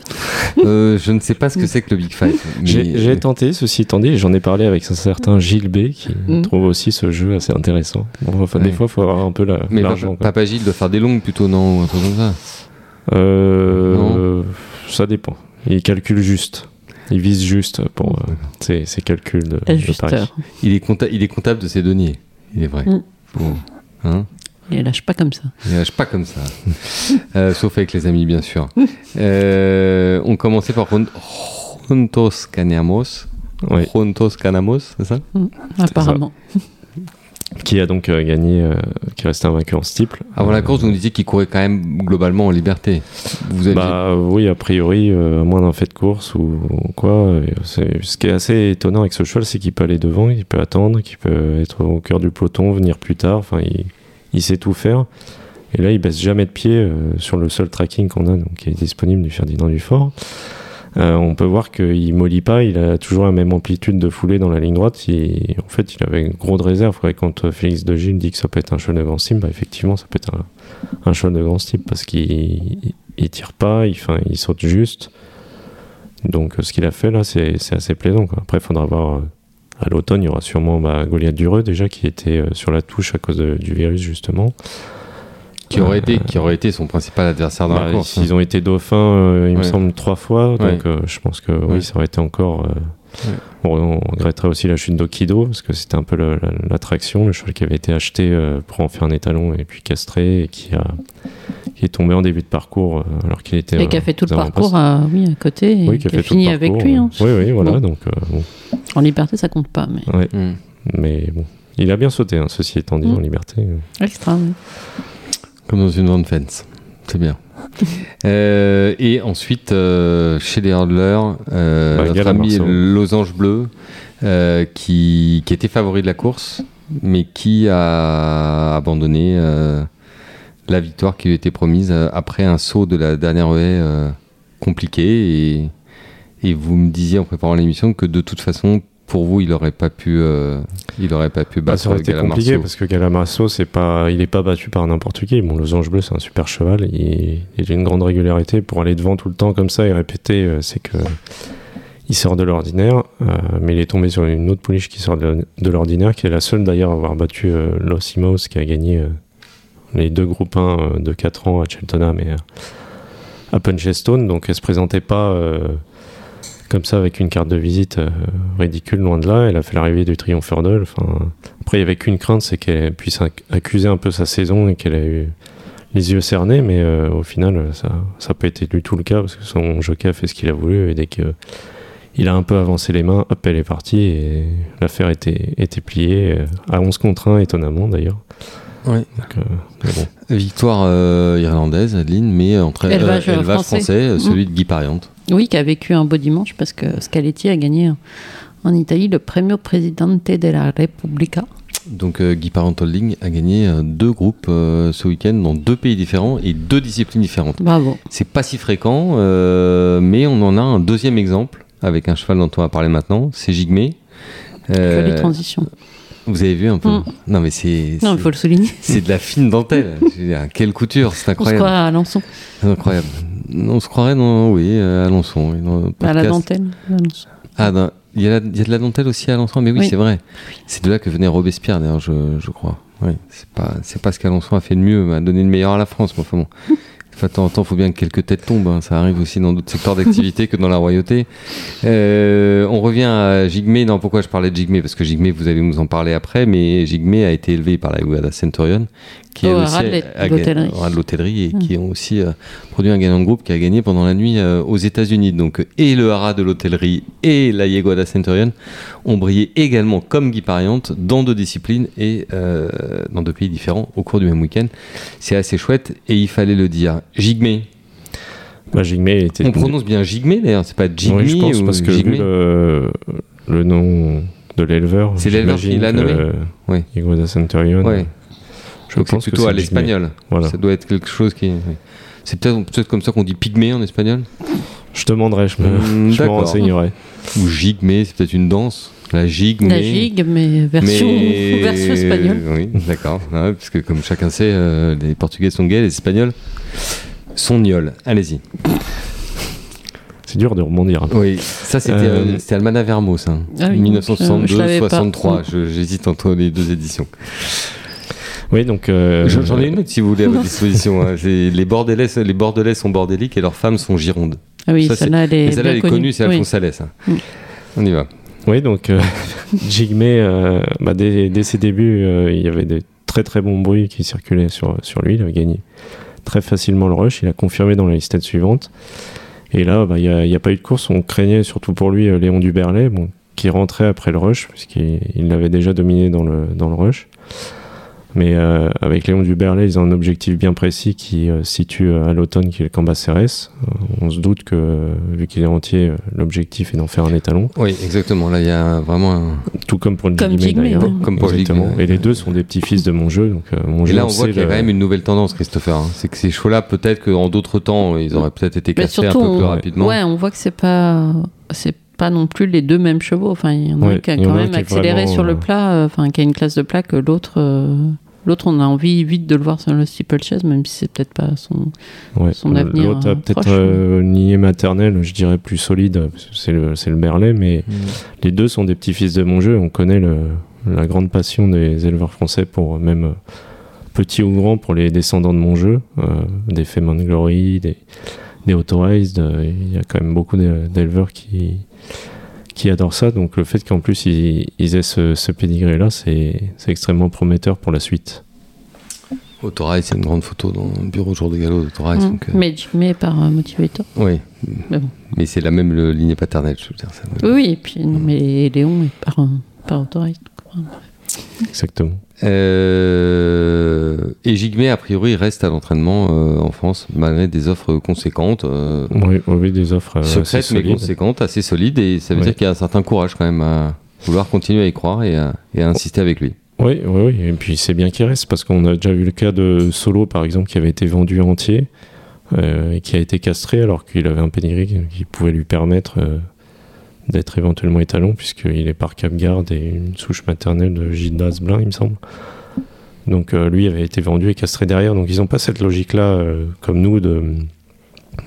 Euh, je ne sais pas ce que c'est que le Big Five. <laughs> mais- J'ai tenté, ceci étant dit, et j'en ai parlé avec un certain Gilles B qui Mm. trouve aussi ce jeu assez intéressant. Bon, enfin, Des fois, il faut avoir un peu la- Mais l'argent. Papa. Papa Gilles doit faire des longues plutôt, non Ou un truc comme ça. Euh, ça dépend. Il calcule juste. Il vise juste pour euh, ses, ses calculs de, de pari. Ajusteur. Il est, compta- il est comptable de ses deniers. Il est vrai. Mm. Faut- hein Il lâche pas comme ça. il lâche pas comme ça. <laughs> Euh, sauf avec les amis, bien sûr. Euh, on commençait par Juntos Canamos. Juntos Canamos, c'est ça? Apparemment. Qui a donc euh, gagné, euh, qui est resté invaincu en steeple. Avant la course, vous nous disiez qu'il courait quand même globalement en liberté. Vous aviez... Bah oui, a priori, euh, à moins d'un fait de course ou, ou quoi. Ce qui est assez étonnant avec ce cheval, c'est qu'il peut aller devant, il peut attendre, qu'il peut être au cœur du peloton, venir plus tard. Enfin, il, il sait tout faire. Et là, il baisse jamais de pied euh, sur le seul tracking qu'on a, donc qui est disponible du Ferdinand Dufort. Euh, on peut voir qu'il mollit pas, il a toujours la même amplitude de foulée dans la ligne droite. En fait, il avait gros de réserve. Ouais, quand euh, Félix de Gilles dit que ça peut être un cheval de grand style, bah, effectivement, ça peut être un, un de grand style parce qu'il il tire pas, il, saute juste. Donc, euh, ce qu'il a fait là, c'est assez plaisant. Après, il faudra voir. à l'automne, il y aura sûrement bah, Goliath Dureux déjà qui était sur la touche à cause du virus justement. Qui, aurait été, qui aurait été son principal adversaire dans Bah, la course. hein. Ils ont été dauphins, euh, il me semble, trois fois. Ouais. Donc euh, je pense que Ouais. oui, ça aurait été encore. euh, bon, on regretterait aussi la chute d'Okido, parce que c'était un peu la- l'attraction, le cheval qui avait été acheté euh, pour en faire un étalon et puis castré, et qui, a, qui est tombé en début de parcours alors qu'il était. Et qui a fait tout le parcours à, oui, à côté et Oui, qui a, fait fini avec lui. hein. Oui, oui, voilà. Bon. Donc, euh, bon, En liberté, ça compte pas. Mais... ouais, Mm. mais bon. Il a bien sauté, hein, ceci étant dit, Mm. en liberté. Extra. oui. Comme dans une vente fence. C'est bien. <laughs> Euh, et ensuite, euh, chez les hurdlers, euh, Bah, notre ami. Losange Bleu, euh, qui, qui était favori de la course, mais qui a abandonné euh, la victoire qui lui était promise euh, après un saut de la dernière haie euh, compliqué. Et, et vous me disiez en préparant l'émission que de toute façon, pour vous, il n'aurait pas pu, euh, il aurait pas pu Bah, battre ça aurait été Gala compliqué parce que Galamasso, c'est pas, il est pas battu par n'importe qui. Bon, le Ange Bleu, c'est un super cheval. Il, il a une grande régularité pour aller devant tout le temps comme ça et répéter. euh, C'est que il sort de l'ordinaire, euh, mais il est tombé sur une autre pouliche qui sort de, de l'ordinaire, qui est la seule d'ailleurs à avoir battu euh, Los Imos, qui a gagné euh, les deux groupes 1 euh, de 4 ans à Cheltenham et à Punchestone. Donc elle se présentait pas. Comme ça avec une carte de visite euh, ridicule loin de là elle a fait l'arrivée du Triumph Hurdle enfin après il y avait qu'une crainte c'est qu'elle puisse ac- accuser un peu sa saison et qu'elle ait eu les yeux cernés mais euh, au final ça ça n'a pas été du tout le cas parce que son jockey a fait ce qu'il a voulu et dès que il a un peu avancé les mains hop elle est partie et l'affaire était était pliée euh, à 11 contre 1 étonnamment d'ailleurs Ouais. Donc, euh, mais bon. Victoire euh, irlandaise, Adeline, mais entre Élevage, euh, français. français, celui de Guy Pariante. Oui, qui a vécu un beau dimanche parce que Scaletti a gagné en Italie le Premio Presidente de la Repubblica. Donc euh, Guy Pariante Holding a gagné euh, deux groupes euh, ce week-end dans deux pays différents et deux disciplines différentes. Bravo. C'est pas si fréquent, mais on en a un deuxième exemple avec un cheval dont on va parler maintenant, c'est Gigmé. Euh, Jolie transition. vous avez vu un peu Mm. Non mais c'est Non, il faut le souligner. c'est de la fine dentelle. Quelle couture, c'est On se incroyable. croit à Alençon, C'est incroyable. On se croirait dans oui, euh, à Alençon. dans à la dentelle. Ah, dans- il y, a la- il y a de la dentelle aussi à Alençon, mais oui, Oui. c'est vrai. C'est de là que venait Robespierre, d'ailleurs, je, je crois. Oui, c'est pas, c'est pas ce qu'Alençon a fait de mieux, a donné le meilleur à la France, mais enfin bon. <laughs> Enfin, de temps en temps, il faut bien que quelques têtes tombent. hein. Ça arrive aussi dans d'autres secteurs d'activité que dans la royauté. Euh, on revient à Jigme. Non, pourquoi je parlais de Jigme? Parce que Jigme, vous allez nous en parler après, mais Jigme a été élevé par la Guada Centurion, qui est à aussi ras de l'hôtellerie. et qui ont aussi euh, produit un gagnant de groupe qui a gagné pendant la nuit euh, aux États-Unis. Donc, et le haras de l'hôtellerie et la Yeguada Centurion ont brillé également comme Guy Pariante dans deux disciplines et euh, dans deux pays différents au cours du même week-end. C'est assez chouette et il fallait le dire. Jigme, Bah, Jigme était. on prononce bien Jigme d'ailleurs, c'est pas Jigme Oui, je pense, ou parce que Jigme le, le nom de l'éleveur. C'est l'éleveur qui l'a nommé euh, Oui. Centurion. Ouais. Je Donc pense plutôt à l'espagnol. Voilà. Ça doit être quelque chose qui. C'est peut-être comme ça qu'on dit pygmée en espagnol Je demanderai, je me, je me d'accord. renseignerai. Ou gigme, c'est peut-être une danse. La gigue, La gigue, mais version, mais- version espagnole. Oui, d'accord. Ouais, parce que comme chacun sait, euh, les Portugais sont gays, les Espagnols sont gnolls. Allez-y. C'est dur de rebondir. Oui, ça c'était Euh, euh, Almana Vermo, ça. Ah oui, je- je 1962, l'avais pas. 63. Je- J'hésite entre les deux éditions. Oui, donc. euh, J'en ai une autre si vous voulez à votre <laughs> disposition. hein. Les Bordelais, les Bordelais sont bordéliques et leurs femmes sont girondes. Ah oui, Ça, c'est- celle-là, elle est elle est connue. connue, c'est Oui. Alphonse Salès. hein. Mm. On y va. Oui, donc euh, <laughs> Jigme, euh, bah, dès, dès ses débuts, euh, il y avait des très très bons bruits qui circulaient sur, lui. Il avait gagné très facilement le rush. Il a confirmé dans la liste suivante. Et là, bah, il n'y a, a pas eu de course. On craignait surtout pour lui Léon Duberlet, qui rentrait après le rush, puisqu'il il l'avait déjà dominé dans le, dans le rush. Mais euh, avec Léon Duberlet, ils ont un objectif bien précis qui euh, situe à l'automne, qui est le Cambacérès. Euh, on se doute que, euh, vu qu'il est entier, euh, l'objectif est d'en faire un étalon. Oui, exactement. Là, il y a vraiment un. Tout comme pour le Comme d'ailleurs. Comme pour Exactement. Et les deux sont des petits-fils de mon jeu. Donc, euh, mon Et jeu, là, on voit qu'il y a quand même une nouvelle tendance, Christopher. hein. C'est que ces chevaux-là, peut-être qu'en d'autres temps, ils auraient peut-être été Mais castrés un peu plus on- rapidement. Ouais, on voit que c'est pas, c'est pas non plus les deux mêmes chevaux. Enfin, il y en a Ouais, un qui a quand même accéléré vraiment, sur le euh, plat, euh, enfin, qui a une classe de plat que l'autre. euh, L'autre, on a envie vite de le voir sur le steeplechase, même si c'est peut-être pas son. Ouais. son avenir, L'autre a euh, peut-être euh, une lignée maternelle, je dirais plus solide, parce que c'est le, c'est le Berlay, mais Mm. les deux sont des petits-fils de mon jeu. On connaît le, la grande passion des éleveurs français pour euh, même euh, petits ou grands pour les descendants de mon jeu, euh, des Feynman Glory, des, des Authorized. euh, Il y a quand même beaucoup d'é- d'éleveurs qui, qui adorent ça. Donc le fait qu'en plus ils, ils aient ce, ce pédigré-là, c'est c'est extrêmement prometteur pour la suite. Autorail, c'est une grande photo dans le bureau jour de galop d'Autorail. Mm. donc, euh, Mais par euh, Motivator. Oui. Mais bon. Mais c'est la même le- lignée paternelle, je veux dire. ça. Oui, oui, et puis mais Léon est par, par Autorized. Exactement. Euh, et Jigme, a priori, reste à l'entraînement euh, en France, malgré des offres conséquentes. euh, Oui, oui, des offres assez secrètes mais conséquentes, assez solides, et ça veut dire qu'il y a un certain courage quand même à vouloir continuer à y croire et à, et à insister avec lui. Oui, oui, oui. Et puis c'est bien qu'il reste parce qu'on a déjà vu le cas de Solo, par exemple, qui avait été vendu entier et qui a été castré alors qu'il avait un pédigré qui- pouvait lui permettre d'être éventuellement étalon puisqu'il est par Capgarde et une souche maternelle de Gildas Blin, il me semble. Donc euh, lui avait été vendu et castré derrière. Donc ils n'ont pas cette logique-là euh, comme nous de,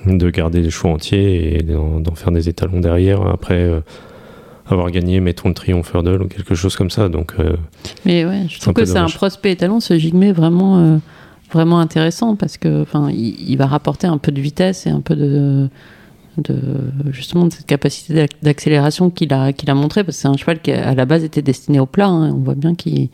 de garder les chevaux entiers et d'en faire des étalons derrière après euh, avoir gagné, mettons, le Triomphe Hurdle ou quelque chose comme ça. Donc euh, Mais ouais, je trouve que c'est un prospect étalon, ce Jigme, vraiment, euh, vraiment intéressant parce que, il, il va rapporter un peu de vitesse et un peu de, de justement de cette capacité d'ac- d'accélération qu'il a, qu'il a montré parce que c'est un cheval qui à la base était destiné au plat. hein. On voit bien qu'il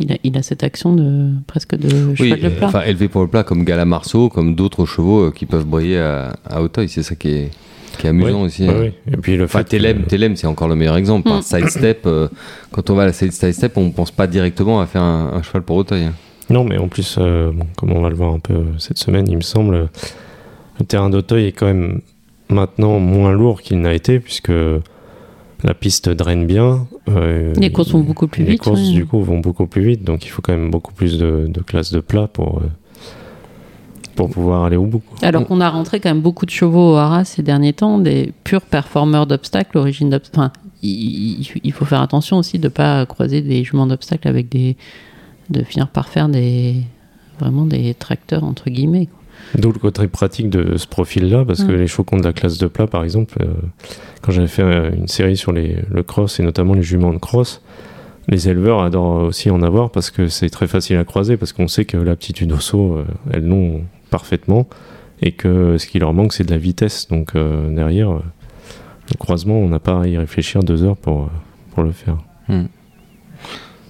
il a, il a cette action de presque de cheval de plat. enfin élevé pour le plat comme Gala Marceau, comme d'autres chevaux euh, qui peuvent briller à, à Auteuil, c'est ça qui est, qui est amusant aussi. hein. Et puis le Enfin, fait Telem, que- c'est encore le meilleur exemple. Par Mm. sidestep, euh, quand on va à la sidestep, on pense pas directement à faire un, un cheval pour Auteuil. hein. Non, mais en plus, euh, bon, comme on va le voir un peu cette semaine, il me semble, euh, le terrain d'Auteuil est quand même maintenant moins lourd qu'il n'a été, puisque la piste draine bien. euh, Les courses vont beaucoup plus les vite, courses, ouais. du coup, vont beaucoup plus vite, donc il faut quand même beaucoup plus de, de classes de plat pour, euh, pour pouvoir aller au bout. quoi. Alors qu'on a rentré quand même beaucoup de chevaux au Haras ces derniers temps, des purs performeurs d'obstacles, origine d'obstacles. Enfin, il, il- il faut faire attention aussi de ne pas croiser des juments d'obstacles avec des. de finir par faire des. vraiment des tracteurs entre guillemets. quoi. D'où le côté pratique de ce profil-là, parce que Mm. les chocons de la classe de plat, par exemple, euh, quand j'avais fait euh, une série sur les, le cross et notamment les juments de cross, les éleveurs adorent aussi en avoir parce que c'est très facile à croiser, parce qu'on sait que l'aptitude au saut, euh, elles l'ont parfaitement. et que ce qui leur manque, c'est de la vitesse. Donc euh, derrière, euh, le croisement, on n'a pas à y réfléchir deux heures pour, euh, pour le faire.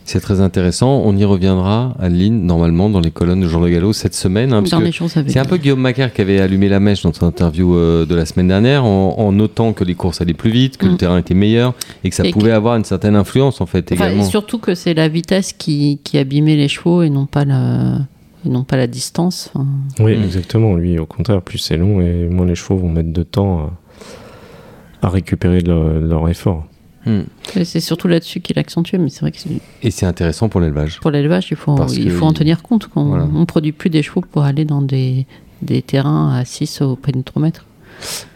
C'est très intéressant. On y reviendra, Adeline, normalement, dans les colonnes de Jean Le Gallo cette semaine. hein, c'est un peu Guillaume Macaire qui avait allumé la mèche dans son interview euh, de la semaine dernière en, en notant que les courses allaient plus vite, que le Mm. terrain était meilleur et que ça Et pouvait que- avoir une certaine influence en fait Enfin, et également. surtout que c'est la vitesse qui, qui abîmait les chevaux et non pas la, et non pas la distance. Enfin, Oui, Mm. exactement. Lui, au contraire, plus c'est long et moins les chevaux vont mettre de temps à, à récupérer leur, leur effort. Mm. et c'est surtout là-dessus qu'il accentué, mais c'est vrai que c'est- Et c'est intéressant pour l'élevage. pour l'élevage, il faut, Parce il que faut en tenir compte. Voilà. On ne produit plus des chevaux pour aller dans des, des terrains à 6 au pénétromètre.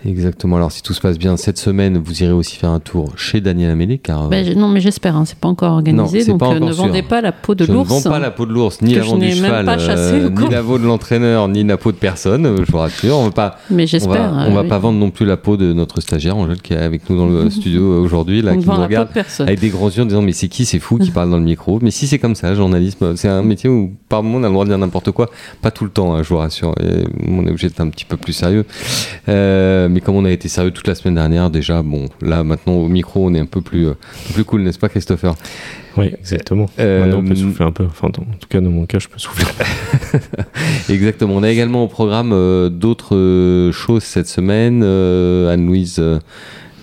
Exactement. Alors si tout se passe bien cette semaine, vous irez aussi faire un tour chez Daniel Amélie car euh, Ben, non, mais j'espère, hein, c'est pas encore organisé, Non, donc pas euh, encore ne sûr. vendez pas la peau de je ne l'ours. vends pas la peau de l'ours, ni que la je peau du cheval, euh, ni la peau de l'entraîneur, ni la peau de personne. Je vous rassure. On va pas, Mais on j'espère. va, on va oui. pas vendre non plus la peau de notre stagiaire Angèle qui est avec nous dans le <laughs> studio aujourd'hui, là, On qui nous regarde de avec des grands yeux en disant mais c'est qui c'est fou qui parle dans le micro? Mais si c'est comme ça journalisme c'est un métier où par moment on a le droit de dire n'importe quoi pas tout le temps hein, je vous rassure Et on est obligé d'être un petit peu plus sérieux Euh, mais comme on a été sérieux toute la semaine dernière déjà bon là maintenant au micro on est un peu plus euh, plus cool n'est-ce pas Christopher? Oui, exactement. Euh, Maintenant, on peut souffler un peu. Enfin, en tout cas, dans mon cas, je peux souffler. <laughs> Exactement. On a également au programme euh, d'autres euh, choses cette semaine. Euh, Anne-Louise euh,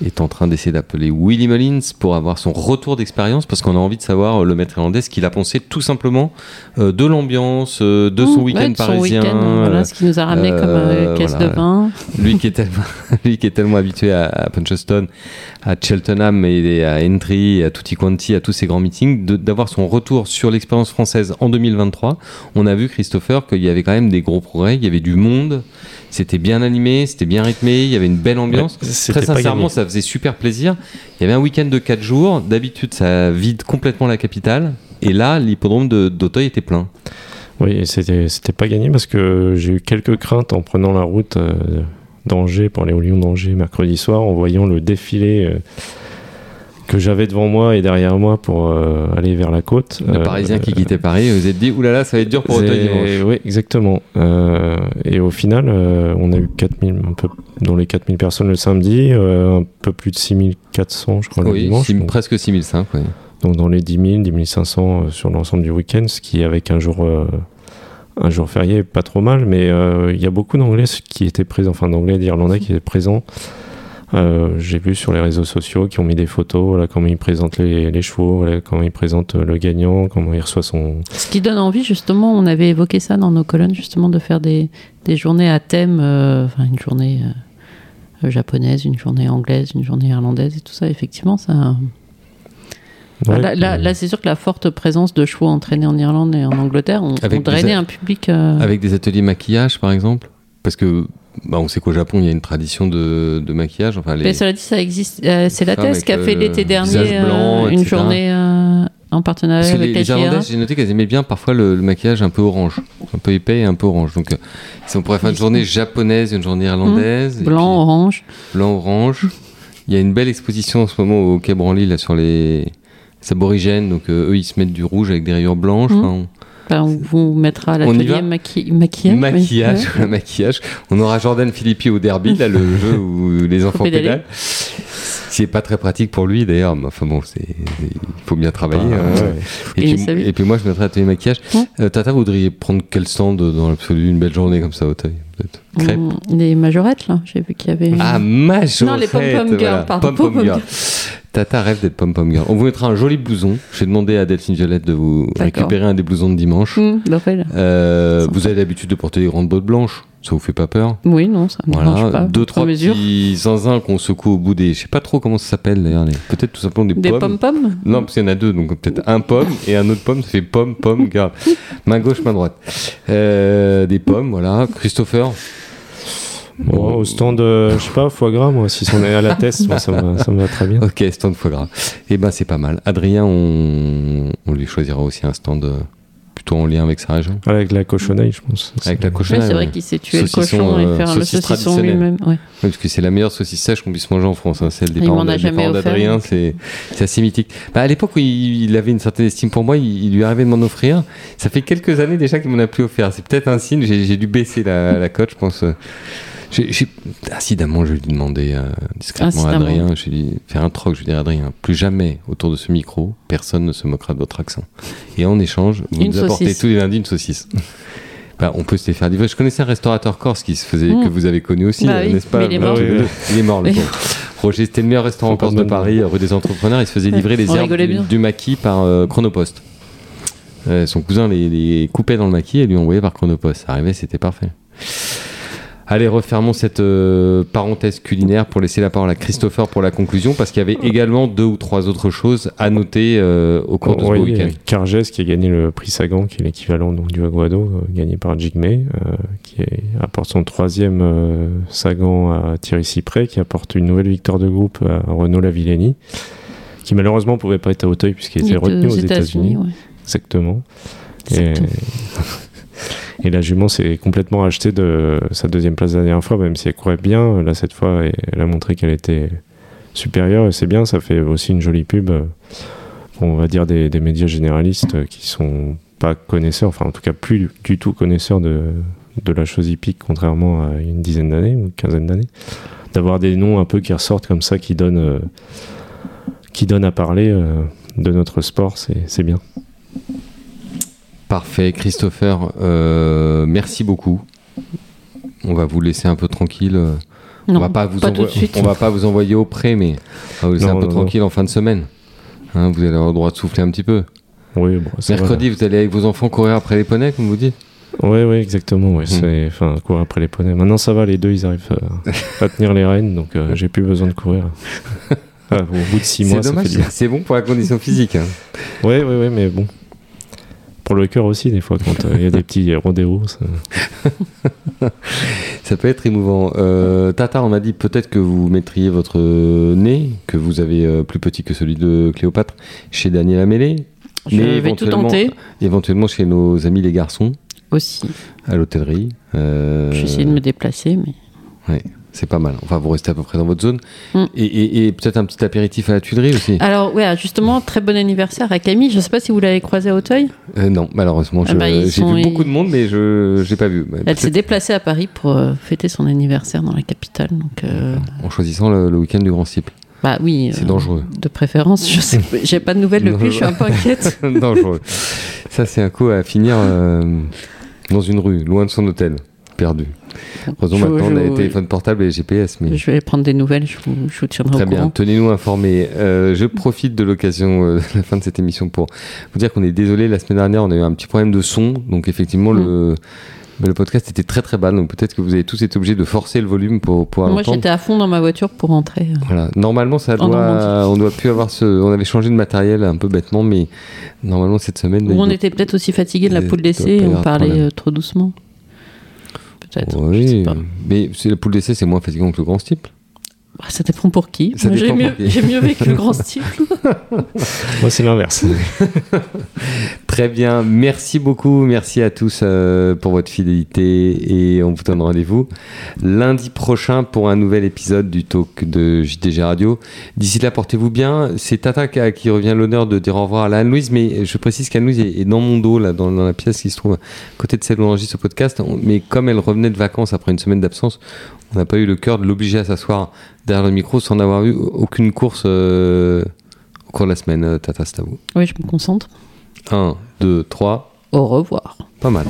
est en train d'essayer d'appeler Willy Mullins pour avoir son retour d'expérience parce qu'on a envie de savoir, euh, le maître irlandais, ce qu'il a pensé tout simplement euh, de l'ambiance, euh, de son Mmh, week-end ouais, parisien. euh, voilà, ce qui nous a ramené comme caisse voilà. de vin. lui qui est tellement, <laughs> lui qui est tellement habitué à, à Puncheston, à Cheltenham et à Entry, à Tutti Quanti, à tous ces grands meetings, d'avoir son retour sur l'expérience française en 2023. On a vu, Christopher, qu'il y avait quand même des gros progrès, il y avait du monde, c'était bien animé, c'était bien rythmé, il y avait une belle ambiance. Ouais, Très sincèrement, ça faisait super plaisir. Il y avait un week-end de 4 jours. D'habitude, ça vide complètement la capitale. Et là, l'hippodrome d'Auteuil était plein. Oui, et c'était c'était pas gagné parce que j'ai eu quelques craintes en prenant la route euh, d'Angers pour aller au Lyon d'Angers mercredi soir, en voyant le défilé euh, que j'avais devant moi et derrière moi pour euh, aller vers la côte. Le Euh, Parisien qui quittait Paris, vous êtes dit, oulala, ça va être dur pour c'est- dimanche. Oui, exactement. Euh, et au final, euh, on a eu 4000, un peu, dans les 4000 personnes le samedi, euh, un peu plus de 6400, je crois, le dimanche. six- donc, presque 6005. Oui. donc dans les 10 000, 10 500 euh, sur l'ensemble du week-end, ce qui, avec un jour, euh, un jour férié, pas trop mal. Mais euh, il y a beaucoup d'Anglais qui étaient présents, enfin d'Anglais et d'Irlandais qui étaient présents. Euh, J'ai vu sur les réseaux sociaux qui ont mis des photos, voilà, comment ils présentent les, les chevaux, voilà, comment ils présentent euh, le gagnant, comment il reçoit son, Ce qui donne envie, justement, on avait évoqué ça dans nos colonnes, justement, de faire des, des journées à thème, euh, enfin une journée euh, japonaise, une journée anglaise, une journée irlandaise et tout ça. Effectivement, ça. Ouais, là, là, là, c'est sûr que la forte présence de chevaux entraînés en Irlande et en Angleterre ont, drainé des- un public. euh, Avec des ateliers maquillage, par exemple Parce que bah, on sait qu'au Japon, il y a une tradition de, de maquillage. Enfin, les... Mais cela dit, ça existe. Euh, c'est la thèse qui a fait euh, l'été dernier blanc, euh, une etc. journée en partenariat Parce avec les. Irlandaises, j'ai noté qu'elles aimaient bien parfois le, le maquillage un peu orange, un peu épais et un peu orange. Donc, si on pourrait faire une journée japonaise, une journée irlandaise, Blanc, puis orange. blanc, orange. Il y a une belle exposition en ce moment au Quai Branly là sur les, les aborigènes. Donc, euh, eux, ils se mettent du rouge avec des rayures blanches. Enfin, Enfin, on vous mettra à On y l'atelier va maqui- maquillage. oui. maquillage, Ouais. <laughs> maquillage. On aura Jordan Philippi au derby, là, le <laughs> jeu où les enfants pédalent. C'est pas très pratique pour lui d'ailleurs, mais enfin bon, il faut bien travailler. bah, hein. ouais. et, Et puis, et moi, je mettrais atelier maquillage. Ouais. Euh, Tata, vous voudriez prendre quel stand dans l'absolu une belle journée comme ça au Auteuil peut-être? Crêpes Mm, Les majorettes, là, j'ai vu qu'il y avait. Ah, majorette Non, les pom-pom girls, voilà. pardon, girl. Tata rêve d'être pom-pom girl. On vous mettra un joli blouson. J'ai demandé à Delphine Violette de vous récupérer un des blousons de dimanche. Mm, Laurel. Euh, vous avez l'habitude de porter des grandes bottes blanches. Ça vous fait pas peur Oui, non, ça ne Voilà, pas. deux trois petits zinzins qu'on secoue au bout des, je sais pas trop comment ça s'appelle d'ailleurs, les- peut-être tout simplement des, Des pommes. pom-pom Non, parce qu'il y en a deux, donc peut-être un pomme et un autre pomme, ça fait pomme, pomme, garde. <laughs> Main gauche, main droite. Euh, des pommes, voilà. Christopher. Bon, au stand, euh, je sais pas, foie gras, moi, si on est à la test, moi, ça, me, ça me va très bien. Ok, stand foie gras. Eh ben, c'est pas mal. Adrien, on, on lui choisira aussi un stand, euh, plutôt en lien avec sa région. Avec la cochonnerie, je pense. Avec la Ouais, cochonnerie. c'est vrai ouais. qu'il sait tuer le Saucisson, cochon euh, et faire le saucisson lui-même. Ouais. Oui, parce que c'est la meilleure saucisse sèche qu'on puisse manger en France, hein, celle des Il parents, d'Adrien, c'est c'est assez mythique. Bah, à l'époque où il, il avait une certaine estime pour moi, il, il lui arrivait de m'en offrir. Ça fait quelques années déjà qu'il m'en a plus offert. C'est peut-être un signe, j'ai j'ai dû baisser la, la cote, je pense. J'ai- j'ai- Incidemment, je lui ai demandé euh, discrètement à. Adrien, je lui ai dit, faire un troc, je lui ai dit Adrien, plus jamais autour de ce micro, personne ne se moquera de votre accent. Et en échange, vous Une nous apportez tous les lundis une saucisse. <laughs> Bah, on peut se les faire livrer. Je connaissais un restaurateur corse qui se faisait, Mm. que vous avez connu aussi, Bah euh, oui, n'est-ce pas mais il est Bah, mort. Oui, oui. Il est mort, le. <laughs> Roger, c'était le meilleur restaurant corse de. Paris, rue des Entrepreneurs. Il se faisait livrer les On herbes du maquis par euh, Chronopost. Euh, son cousin les, les coupait dans le maquis et lui envoyait par Chronopost. Ça arrivait, c'était parfait. Allez, refermons cette euh, parenthèse culinaire pour laisser la parole à Christopher pour la conclusion, parce qu'il y avait également deux ou trois autres choses à noter euh, au cours de ce Oui, week-end. Cargès qui a gagné le prix Sagan, qui est l'équivalent donc, du Aguado, euh, gagné par Jigme, euh, qui est- apporte son troisième euh, Sagan à Thierry Cyprès, qui apporte une nouvelle victoire de groupe à Renaud Lavillenie, qui malheureusement pouvait pas être à Hauteuil puisqu'il Il était retenu aux États-Unis. Ouais. Exactement. Exactement. et <laughs> la jument s'est complètement rachetée de sa deuxième place la dernière fois, même si elle courait bien. Là, cette fois, elle a montré qu'elle était supérieure et c'est bien. Ça fait aussi une jolie pub, euh, on va dire, des, médias généralistes qui sont pas connaisseurs, enfin, en tout cas, plus du tout connaisseurs de, de la chose hippique, contrairement à une dizaine d'années ou une quinzaine d'années. D'avoir des noms un peu qui ressortent comme ça, qui donnent, euh, qui donnent à parler euh, de notre sport, c'est bien. Parfait, Christopher, euh, merci beaucoup. On va vous laisser un peu tranquille. euh, Non, on va pas vous pas tout envoyer- de suite. on va pas vous envoyer au pré, mais on va vous laisser Non, un peu non, tranquille en fin de semaine. Hein, vous allez avoir le droit de souffler un petit peu. Oui, bon, ça va. Mercredi, vous allez avec vos enfants courir après les poneys, comme vous dites. Ouais, ouais, exactement. Ouais, c'est, enfin, courir après les poneys. Maintenant, ça va, les deux, ils arrivent à, à tenir les rênes, donc euh, j'ai plus besoin de courir. <laughs> Ah, au bout de six mois, c'est bon pour la condition physique. hein. Ouais, ouais, ouais, mais bon. Pour le cœur aussi, des fois, quand euh, il y a des petits rodéos. ça- <laughs> Ça peut être émouvant. Euh, Tata, on a dit peut-être que vous mettriez votre nez, que vous avez euh, plus petit que celui de Cléopâtre, chez Daniel Amélé, Je mais vais tout tenter éventuellement chez nos amis les garçons, aussi. à l'hôtellerie. Euh, Je vais essayer de me déplacer, mais. C'est pas mal. Enfin, vous restez à peu près dans votre zone. Mm. Et, et- et peut-être un petit apéritif à la Tuilerie aussi. Alors, ouais, justement, très bon anniversaire à Camille. Je sais pas si vous l'avez croisée à Auteuil. Euh, non, malheureusement, Ah bah, j'ai vu beaucoup de monde, mais je n'ai pas vu. Bah, Elle s'est déplacée à Paris pour euh, fêter son anniversaire dans la capitale. Donc, euh, En choisissant le, le week-end du Grand Cible. bah oui. C'est dangereux. De préférence, je sais. J'ai pas de nouvelles depuis. Je suis un peu inquiète. <laughs> dangereux. Ça, c'est un coup à finir dans une rue, loin de son hôtel, perdu. Heureusement, Je- maintenant, on a je- les téléphones portables et GPS. Mais... Je vais prendre des nouvelles. Je vous, vous tiendrai Très au bien, courant. tenez-nous informés. Euh, je profite de l'occasion euh, de <laughs> la fin de cette émission pour vous dire qu'on est désolé. La semaine dernière, on a eu un petit problème de son, donc effectivement, Mm. le, mais le podcast était très très bas. Donc peut-être que vous avez tous été obligés de forcer le volume pour pouvoir Moi, j'étais à fond dans ma voiture pour rentrer. euh. Voilà. Normalement, ça doit, Normandie. on doit plus avoir ce. On avait changé de matériel un peu bêtement, mais normalement cette semaine. Ou on était peut-être aussi fatigué de la poule y on parlait euh, trop doucement. Peut-être. je sais Oui, pas. mais c'est la poule d'essai, c'est moins fatigant que le grand style. Bah, Ça dépend pour qui. J'ai mieux, pour qui. j'ai mieux vécu le grand <laughs> style. Moi, c'est l'inverse. <laughs> Très bien, merci beaucoup, merci à tous euh, pour votre fidélité et on vous donne rendez-vous lundi prochain pour un nouvel épisode du talk de JDG Radio. D'ici là, portez-vous bien. C'est Tata qui, revient l'honneur de dire au revoir à la Anne-Louise, mais je précise qu'Anne-Louise est, est dans mon dos, là, dans, dans la pièce qui se trouve à côté de celle où on enregistre ce podcast. On- Mais comme elle revenait de vacances après une semaine d'absence, on n'a pas eu le cœur de l'obliger à s'asseoir derrière le micro sans avoir eu aucune course euh, au cours de la semaine. Euh, Tata, c'est à vous. oui, je me concentre. 1, 2, 3, Au revoir. pas mal.